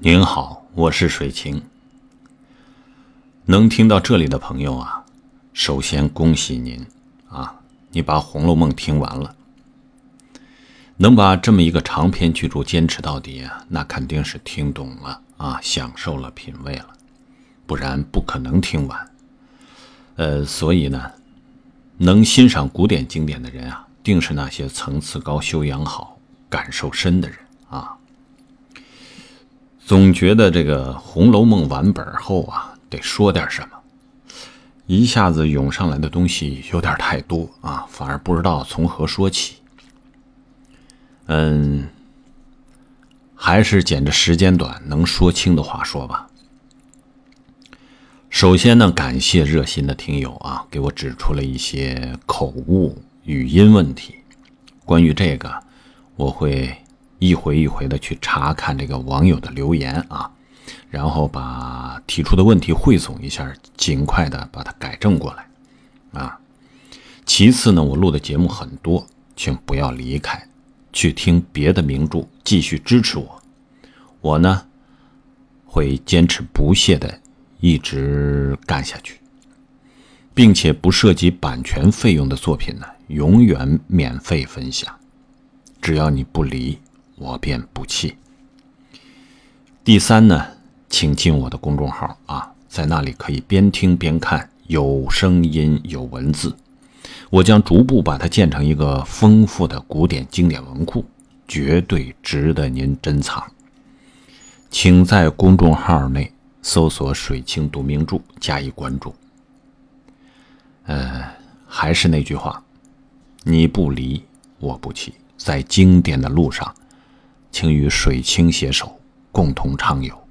您好，我是水清。能听到这里的朋友啊，首先恭喜您啊，你把《红楼梦》听完了。能把这么一个长篇巨著坚持到底啊，那肯定是听懂了啊，享受了、品味了，不然不可能听完。呃，所以呢，能欣赏古典经典的人啊，定是那些层次高、修养好、感受深的人啊。总觉得这个《红楼梦》完本后啊，得说点什么，一下子涌上来的东西有点太多啊，反而不知道从何说起。嗯，还是捡着时间短能说清的话说吧。首先呢，感谢热心的听友啊，给我指出了一些口误、语音问题。关于这个，我会。一回一回的去查看这个网友的留言啊，然后把提出的问题汇总一下，尽快的把它改正过来啊。其次呢，我录的节目很多，请不要离开，去听别的名著，继续支持我。我呢会坚持不懈的一直干下去，并且不涉及版权费用的作品呢，永远免费分享，只要你不离。我便不弃。第三呢，请进我的公众号啊，在那里可以边听边看，有声音有文字。我将逐步把它建成一个丰富的古典经典文库，绝对值得您珍藏。请在公众号内搜索“水清读名著”加以关注。呃，还是那句话，你不离我不弃，在经典的路上。请与水清携手，共同畅游。